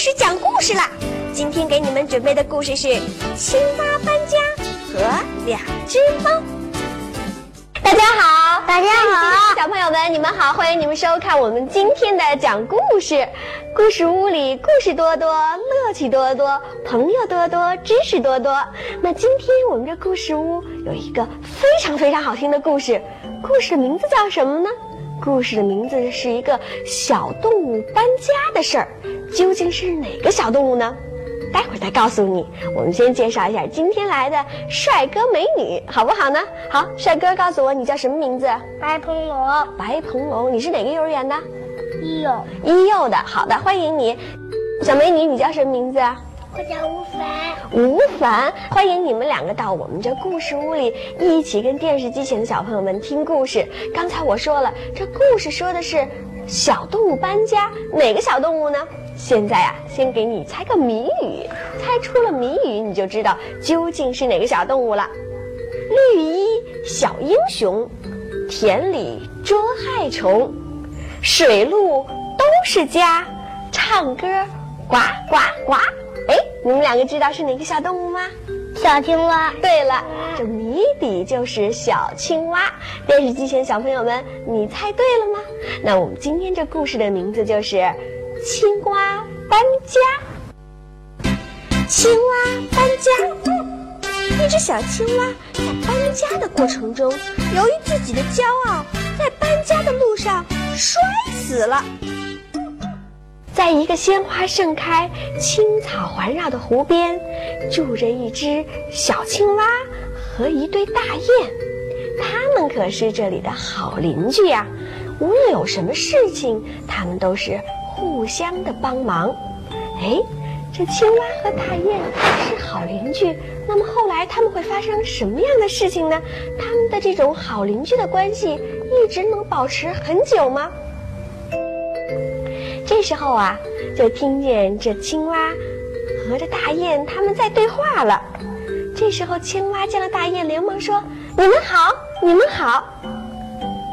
事姐姐要开始讲故事了。今天给你们准备的故事是《青蛙搬家和两只猫》。大家好，大家好，小朋友们，你们好，欢迎你们收看我们今天的讲故事。故事屋里故事多多，乐趣多多，朋友多多，知识多多。那今天我们这故事屋有一个非常非常好听的故事，故事的名字叫什么呢？故事的名字是一个小动物搬家的事儿，究竟是哪个小动物呢？待会儿再告诉你。我们先介绍一下今天来的帅哥美女，好不好呢？好，帅哥，告诉我你叫什么名字？白鹏龙，白鹏龙，你是哪个幼儿园的？一幼，一幼的。好的，欢迎你。小美女，你叫什么名字啊？我叫吴凡。吴凡，欢迎你们两个到我们这故事屋里，一起跟电视机前的小朋友们听故事。刚才我说了，这故事说的是小动物搬家，哪个小动物呢？现在啊，先给你猜个谜语，猜出了谜语，你就知道究竟是哪个小动物了。绿衣小英雄，田里捉害虫，水路都是家，唱歌呱呱呱。哎，你们两个知道是哪个小动物吗？小青蛙。对了，谜底就是小青蛙。电视机前小朋友们，你猜对了吗？那我们今天这故事的名字就是《青蛙搬家》。青蛙搬家，一只小青蛙在搬家的过程中，由于自己的骄傲，在搬家的路上摔死了。在一个鲜花盛开、青草环绕的湖边，住着一只小青蛙和一对大雁。它们可是这里的好邻居呀！无论有什么事情，它们都是互相的帮忙。哎，这青蛙和大雁是好邻居，那么后来他们会发生什么样的事情呢？他们的这种好邻居的关系一直能保持很久吗？这时候啊，就听见这青蛙和这大雁他们在对话了。这时候，青蛙见了大雁，连忙说：“你们好，你们好。”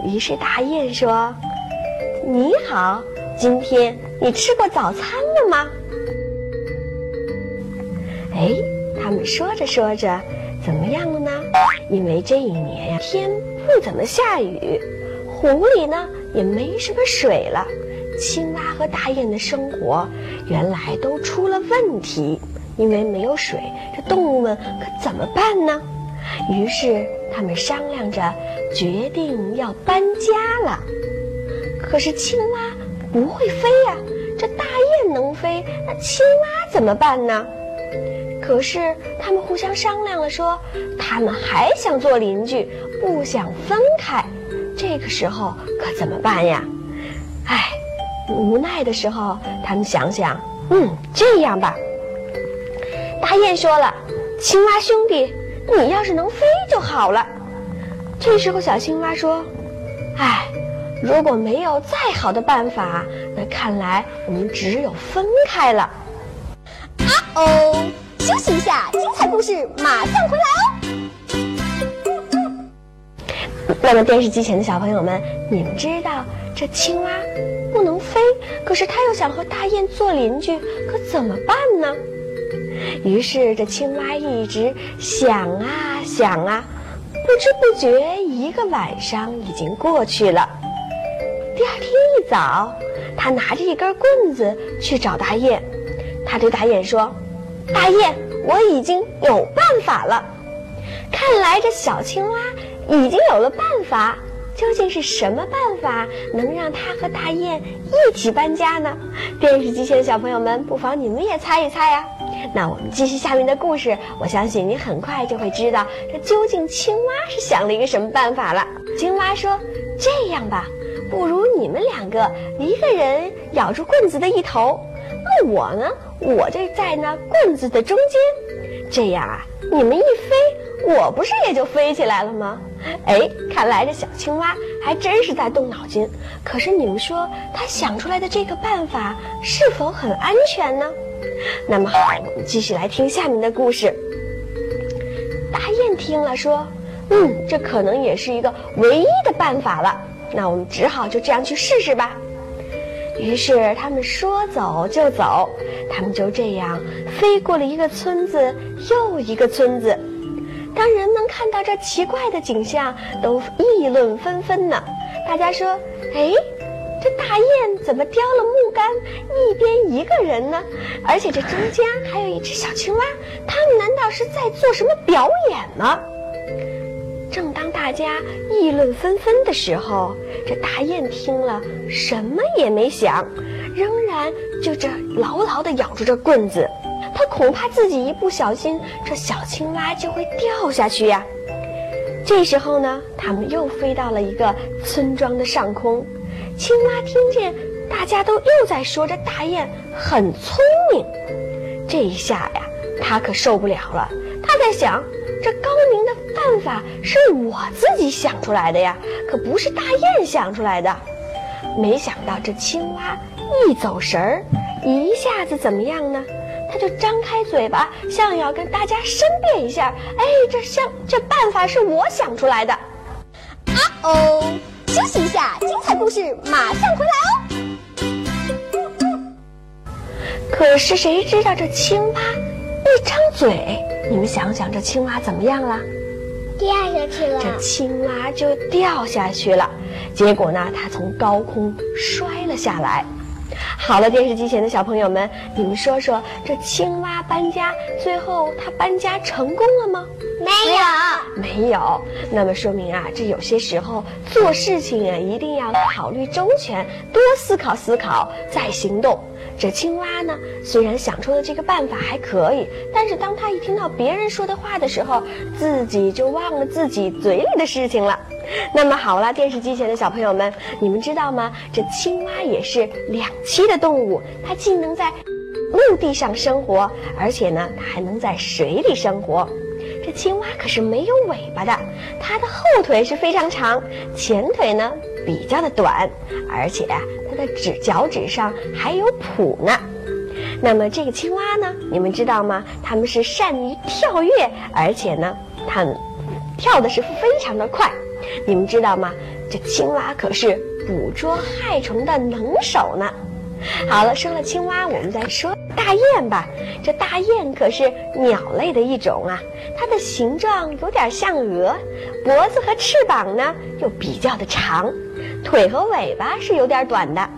于是大雁说：“你好，今天你吃过早餐了吗？”哎，他们说着说着，怎么样了呢？因为这一年呀，天不怎么下雨，湖里呢也没什么水了。青蛙和大雁的生活原来都出了问题，因为没有水，这动物们可怎么办呢？于是他们商量着，决定要搬家了。可是青蛙不会飞呀，这大雁能飞，那青蛙怎么办呢？可是他们互相商量了，说他们还想做邻居，不想分开。这个时候可怎么办呀？唉。无奈的时候，他们想想，嗯，这样吧。大雁说了：“青蛙兄弟，你要是能飞就好了。”这时候，小青蛙说：“哎，如果没有再好的办法，那看来我们只有分开了。”啊哦，休息一下，精彩故事马上回来哦。那么，电视机前的小朋友们，你们知道这青蛙？不能飞，可是它又想和大雁做邻居，可怎么办呢？于是这青蛙一直想啊想啊，不知不觉一个晚上已经过去了。第二天一早，他拿着一根棍子去找大雁，他对大雁说：“大雁，我已经有办法了。”看来这小青蛙已经有了办法。究竟是什么办法能让他和大雁一起搬家呢？电视机前的小朋友们，不妨你们也猜一猜呀。那我们继续下面的故事，我相信你很快就会知道这究竟青蛙是想了一个什么办法了。青蛙说：“这样吧，不如你们两个一个人咬住棍子的一头，那我呢，我就在那棍子的中间，这样啊，你们一飞，我不是也就飞起来了吗？”哎，看来这小青蛙还真是在动脑筋。可是你们说，他想出来的这个办法是否很安全呢？那么好，我们继续来听下面的故事。大雁听了说：“嗯，这可能也是一个唯一的办法了。那我们只好就这样去试试吧。”于是他们说走就走，他们就这样飞过了一个村子又一个村子。当人们看到这奇怪的景象，都议论纷纷呢。大家说：“哎，这大雁怎么叼了木杆，一边一个人呢？而且这中间还有一只小青蛙，它们难道是在做什么表演吗？”正当大家议论纷纷的时候，这大雁听了什么也没想，仍然就这牢牢地咬住这棍子。他恐怕自己一不小心，这小青蛙就会掉下去呀。这时候呢，他们又飞到了一个村庄的上空。青蛙听见大家都又在说这大雁很聪明，这一下呀，它可受不了了。它在想，这高明的办法是我自己想出来的呀，可不是大雁想出来的。没想到这青蛙一走神儿，一下子怎么样呢？它就张开嘴巴，像要跟大家申辩一下。哎，这像这办法是我想出来的。啊哦，休息一下，精彩故事马上回来哦。可是谁知道这青蛙一张嘴，你们想想这青蛙怎么样了？掉下去了。这青蛙就掉下去了，结果呢，它从高空摔了下来。好了，电视机前的小朋友们，你们说说，这青蛙搬家，最后它搬家成功了吗？没有，没有。那么说明啊，这有些时候做事情啊，一定要考虑周全，多思考思考再行动。这青蛙呢，虽然想出的这个办法还可以，但是当他一听到别人说的话的时候，自己就忘了自己嘴里的事情了。那么好了，电视机前的小朋友们，你们知道吗？这青蛙也是两栖的动物，它既能在陆地上生活，而且呢，它还能在水里生活。这青蛙可是没有尾巴的，它的后腿是非常长，前腿呢比较的短，而且啊。的指脚趾上还有蹼呢。那么这个青蛙呢？你们知道吗？它们是善于跳跃，而且呢，它们跳的是非常的快。你们知道吗？这青蛙可是捕捉害虫的能手呢。好了，说了青蛙，我们再说大雁吧。这大雁可是鸟类的一种啊，它的形状有点像鹅，脖子和翅膀呢又比较的长。腿和尾巴是有点短的，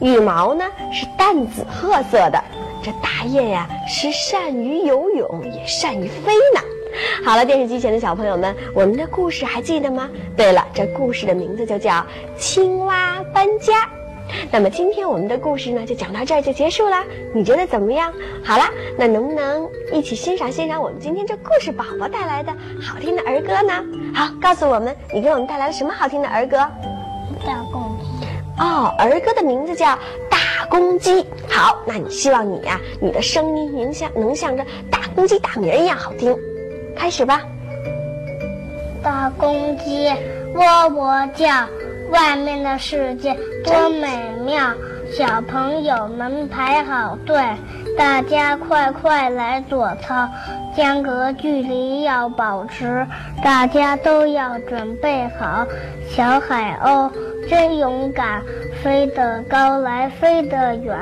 羽毛呢是淡紫褐色的。这大雁呀是善于游泳，也善于飞呢。好了，电视机前的小朋友们，我们的故事还记得吗？对了，这故事的名字就叫《青蛙搬家》。那么今天我们的故事呢就讲到这儿就结束了，你觉得怎么样？好啦，那能不能一起欣赏欣赏我们今天这故事宝宝带来的好听的儿歌呢？好，告诉我们你给我们带来了什么好听的儿歌？大公鸡哦，儿歌的名字叫《大公鸡》。好，那你希望你呀，你的声音能像能像这大公鸡打鸣一样好听。开始吧。大公鸡喔喔叫，外面的世界多美妙。小朋友们排好队，大家快快来做操，间隔距离要保持，大家都要准备好。小海鸥真勇敢，飞得高来飞得远，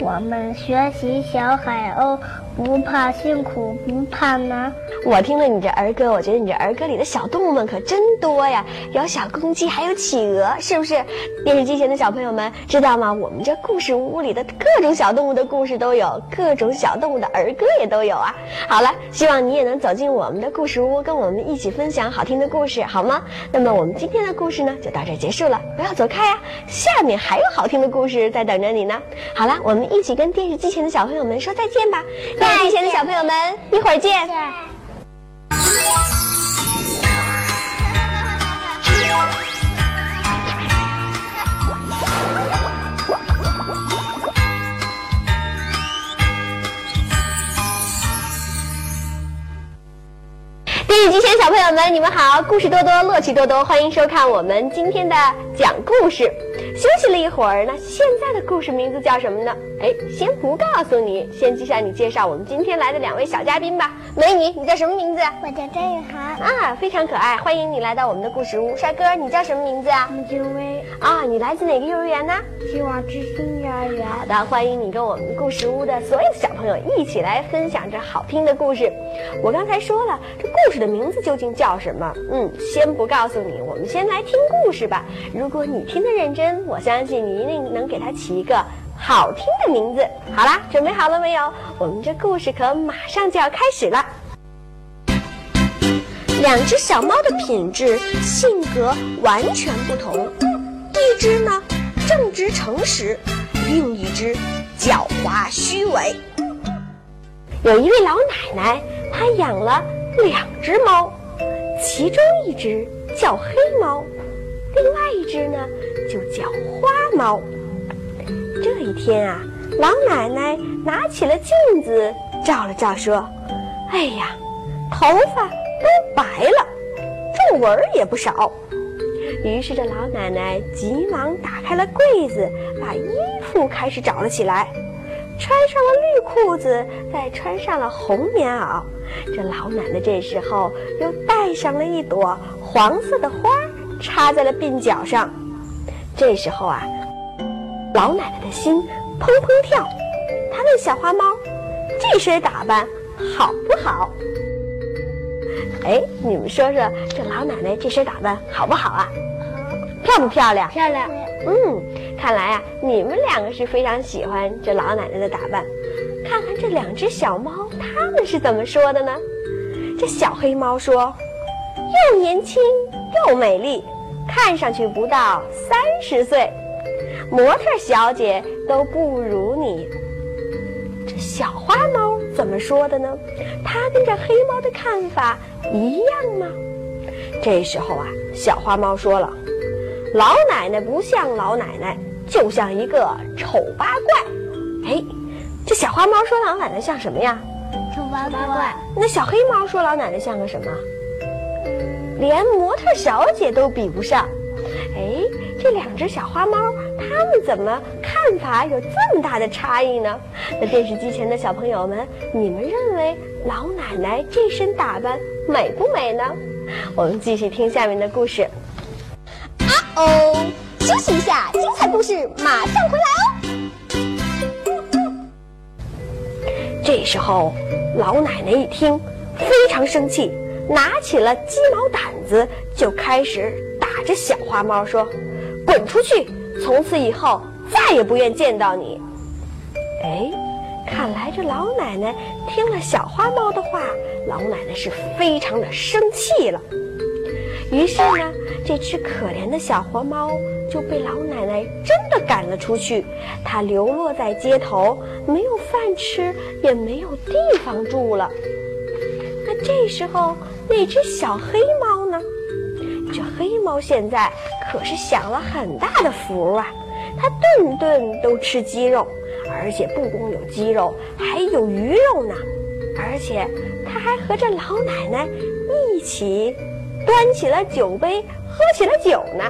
我们学习小海鸥。不怕辛苦，不怕难。我听了你这儿歌，我觉得你这儿歌里的小动物们可真多呀，有小公鸡，还有企鹅，是不是？电视机前的小朋友们知道吗？我们这故事屋里的各种小动物的故事都有，各种小动物的儿歌也都有啊。好了，希望你也能走进我们的故事屋，跟我们一起分享好听的故事，好吗？那么我们今天的故事呢，就到这结束了。不要走开呀，下面还有好听的故事在等着你呢。好了，我们一起跟电视机前的小朋友们说再见吧。电视机前的小朋友们，一会儿见。电视机前小朋友们，你们好！故事多多，乐趣多多，欢迎收看我们今天的讲故事。休息了一会儿，那现在的故事名字叫什么呢？哎，先不告诉你，先向你介绍我们今天来的两位小嘉宾吧。美女，你叫什么名字？我叫张雨涵。啊，非常可爱，欢迎你来到我们的故事屋。帅哥，你叫什么名字啊？穆俊威。啊，你来自哪个幼儿园呢？希望之星幼儿园。好的，欢迎你跟我们故事屋的所有小朋友一起来分享这好听的故事。我刚才说了，这故事的名字究竟叫什么？嗯，先不告诉你，我们先来听故事吧。如果你听得认真，我相信你一定能给它起一个好听的名字。好啦，准备好了没有？我们这故事可马上就要开始了。两只小猫的品质、性格完全不同，一只呢正直诚实，另一只狡猾虚伪。有一位老奶奶，她养了两只猫，其中一只叫黑猫，另外一只呢就叫花猫。这一天啊，老奶奶拿起了镜子照了照，说：“哎呀，头发都白了，皱纹也不少。”于是这老奶奶急忙打开了柜子，把衣服开始找了起来。穿上了绿裤子，再穿上了红棉袄。这老奶奶这时候又戴上了一朵黄色的花，插在了鬓角上。这时候啊，老奶奶的心砰砰跳。她问小花猫：“这身打扮好不好？”哎，你们说说，这老奶奶这身打扮好不好啊？漂不漂亮？漂亮。嗯，看来啊，你们两个是非常喜欢这老奶奶的打扮。看看这两只小猫，它们是怎么说的呢？这小黑猫说：“又年轻又美丽，看上去不到三十岁，模特小姐都不如你。”这小花猫怎么说的呢？它跟这黑猫的看法一样吗？这时候啊，小花猫说了。老奶奶不像老奶奶，就像一个丑八怪。哎，这小花猫说老奶奶像什么呀？丑八怪。那小黑猫说老奶奶像个什么？连模特小姐都比不上。哎，这两只小花猫，它们怎么看法有这么大的差异呢？那电视机前的小朋友们，你们认为老奶奶这身打扮美不美呢？我们继续听下面的故事。啊哦，休息一下，精彩故事马上回来哦。这时候，老奶奶一听，非常生气，拿起了鸡毛掸子，就开始打着小花猫，说：“滚出去！从此以后再也不愿见到你。”哎，看来这老奶奶听了小花猫的话，老奶奶是非常的生气了。于是呢，这只可怜的小花猫就被老奶奶真的赶了出去。它流落在街头，没有饭吃，也没有地方住了。那这时候，那只小黑猫呢？这黑猫现在可是享了很大的福啊！它顿顿都吃鸡肉，而且不光有鸡肉，还有鱼肉呢。而且，它还和这老奶奶一起。端起了酒杯，喝起了酒呢。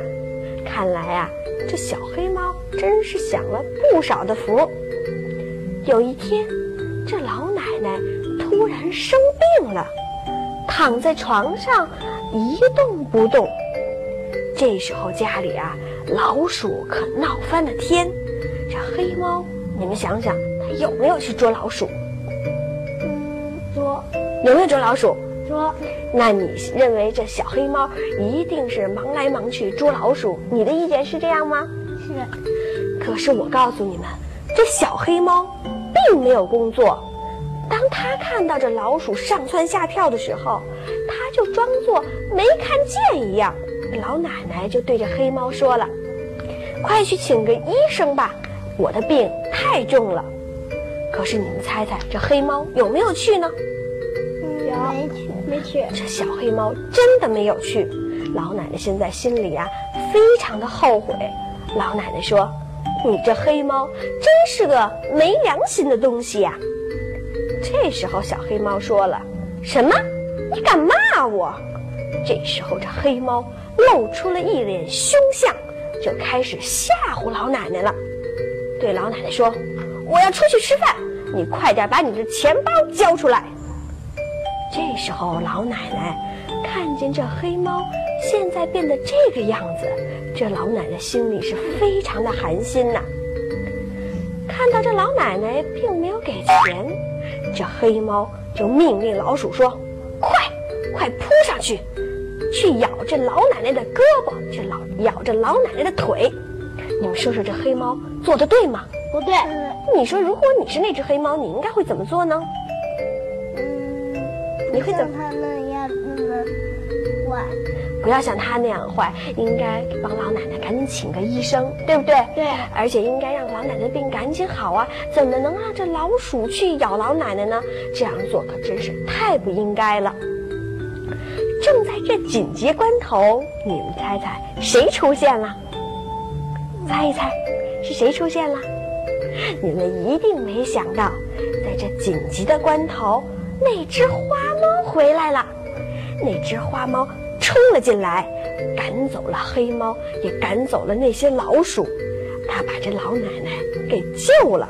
看来啊，这小黑猫真是享了不少的福。有一天，这老奶奶突然生病了，躺在床上一动不动。这时候家里啊，老鼠可闹翻了天。这黑猫，你们想想，它有没有去捉老鼠？嗯，捉。有没有捉老鼠？捉。那你认为这小黑猫一定是忙来忙去捉老鼠？你的意见是这样吗？是。可是我告诉你们，这小黑猫并没有工作。当他看到这老鼠上蹿下跳的时候，他就装作没看见一样。老奶奶就对着黑猫说了：“快去请个医生吧，我的病太重了。”可是你们猜猜，这黑猫有没有去呢？有没去，没去。这小黑猫真的没有去。老奶奶现在心里啊，非常的后悔。老奶奶说：“你这黑猫真是个没良心的东西呀！”这时候，小黑猫说了：“什么？你敢骂我？”这时候，这黑猫露出了一脸凶相，就开始吓唬老奶奶了，对老奶奶说：“我要出去吃饭，你快点把你的钱包交出来。”这时候，老奶奶看见这黑猫现在变得这个样子，这老奶奶心里是非常的寒心呐。看到这老奶奶并没有给钱，这黑猫就命令老鼠说：“快，快扑上去，去咬这老奶奶的胳膊，去老咬这老奶奶的腿。”你们说说这黑猫做的对吗？不对。你说如果你是那只黑猫，你应该会怎么做呢？你会怎么？不要像他那样坏，应该帮老奶奶赶紧请个医生，对不对？对。而且应该让老奶奶病赶紧好啊！怎么能让这老鼠去咬老奶奶呢？这样做可真是太不应该了。正在这紧急关头，你们猜猜谁出现了？猜一猜，是谁出现了？你们一定没想到，在这紧急的关头，那只花猫回来了。那只花猫冲了进来，赶走了黑猫，也赶走了那些老鼠。他把这老奶奶给救了。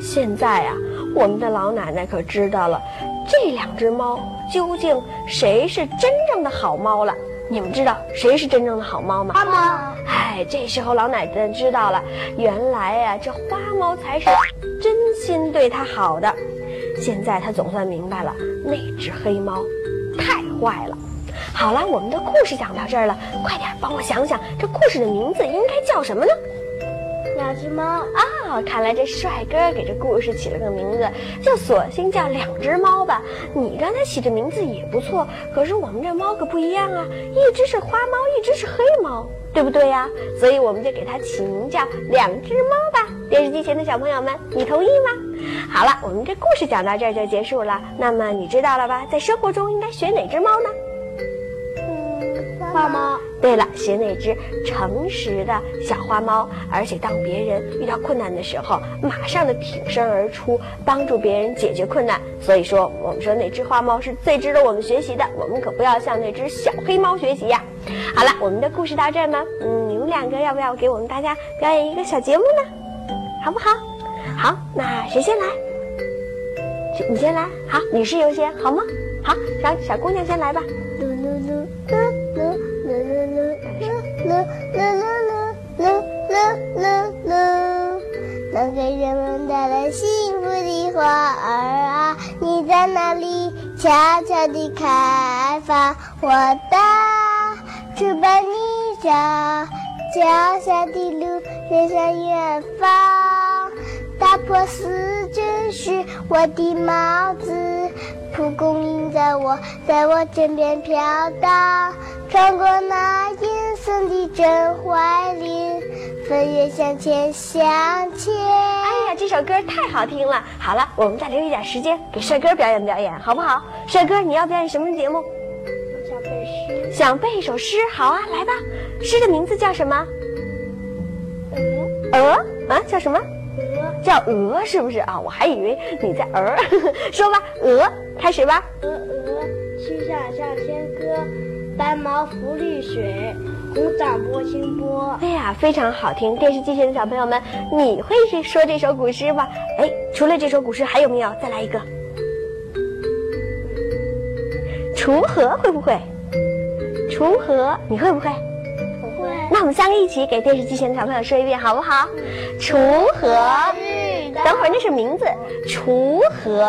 现在啊，我们的老奶奶可知道了，这两只猫究竟谁是真正的好猫了。你们知道谁是真正的好猫吗？花猫。哎，这时候老奶奶知道了，原来呀，这花猫才是真心对她好的。现在她总算明白了，那只黑猫太坏了。好了，我们的故事讲到这儿了，快点帮我想想，这故事的名字应该叫什么呢？两只猫啊！看来这帅哥给这故事起了个名字，就索性叫两只猫吧。你刚才起这名字也不错，可是我们这猫可不一样啊，一只是花猫，一只是黑猫，对不对呀？所以我们就给它起名叫两只猫吧。电视机前的小朋友们，你同意吗？好了，我们这故事讲到这儿就结束了。那么你知道了吧？在生活中应该选哪只猫呢？花猫。对了，学那只诚实的小花猫，而且当别人遇到困难的时候，马上的挺身而出，帮助别人解决困难。所以说，我们说那只花猫是最值得我们学习的，我们可不要向那只小黑猫学习呀。好了，我们的故事到这儿呢，嗯，你们两个要不要给我们大家表演一个小节目呢？好不好？好，那谁先来？你先来，好，女士优先，好吗？好，小小姑娘先来吧。噜噜噜噜噜噜噜能给人们带来幸福的花儿啊，你在哪里悄悄地开放？我的翅膀你脚脚下的路，飞向远方。打破死针是我的帽子，蒲公英在我在我枕边飘荡，穿过那阴森的镇怀林。飞跃向前，向前！哎呀，这首歌太好听了！好了，我们再留一点时间给帅哥表演表演，好不好？帅哥，你要表演什么节目？想背诗。想背一首诗，好啊，来吧。诗的名字叫什么？鹅。鹅啊？叫什么？鹅。叫鹅是不是啊？我还以为你在鹅。说吧，鹅，开始吧。鹅鹅，曲项向天歌，白毛浮绿水。红掌拨清波，哎呀，非常好听！电视机前的小朋友们，你会说这首古诗吗？哎，除了这首古诗，还有没有？再来一个。锄禾会不会？锄禾你会不会？不会。那我们三个一起给电视机前的小朋友说一遍，好不好？锄禾日，等会儿那是名字。锄禾，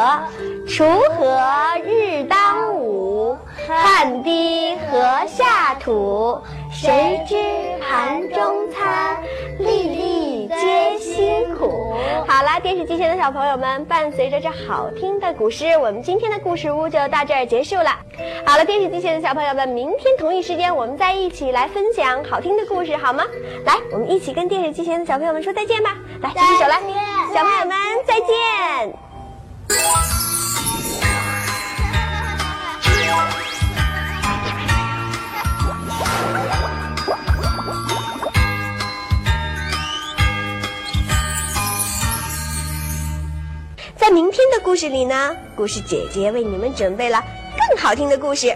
锄禾日当午，汗滴禾下土。谁知盘中餐，粒粒皆辛苦。好了，电视机前的小朋友们，伴随着这好听的古诗，我们今天的故事屋就到这儿结束了。好了，电视机前的小朋友们，明天同一时间，我们再一起来分享好听的故事，好吗？来，我们一起跟电视机前的小朋友们说再见吧。来，举起手来，小朋友们再见。在明天的故事里呢，故事姐姐为你们准备了更好听的故事，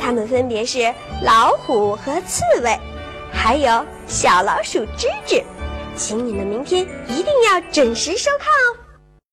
它们分别是老虎和刺猬，还有小老鼠吱吱，请你们明天一定要准时收看哦。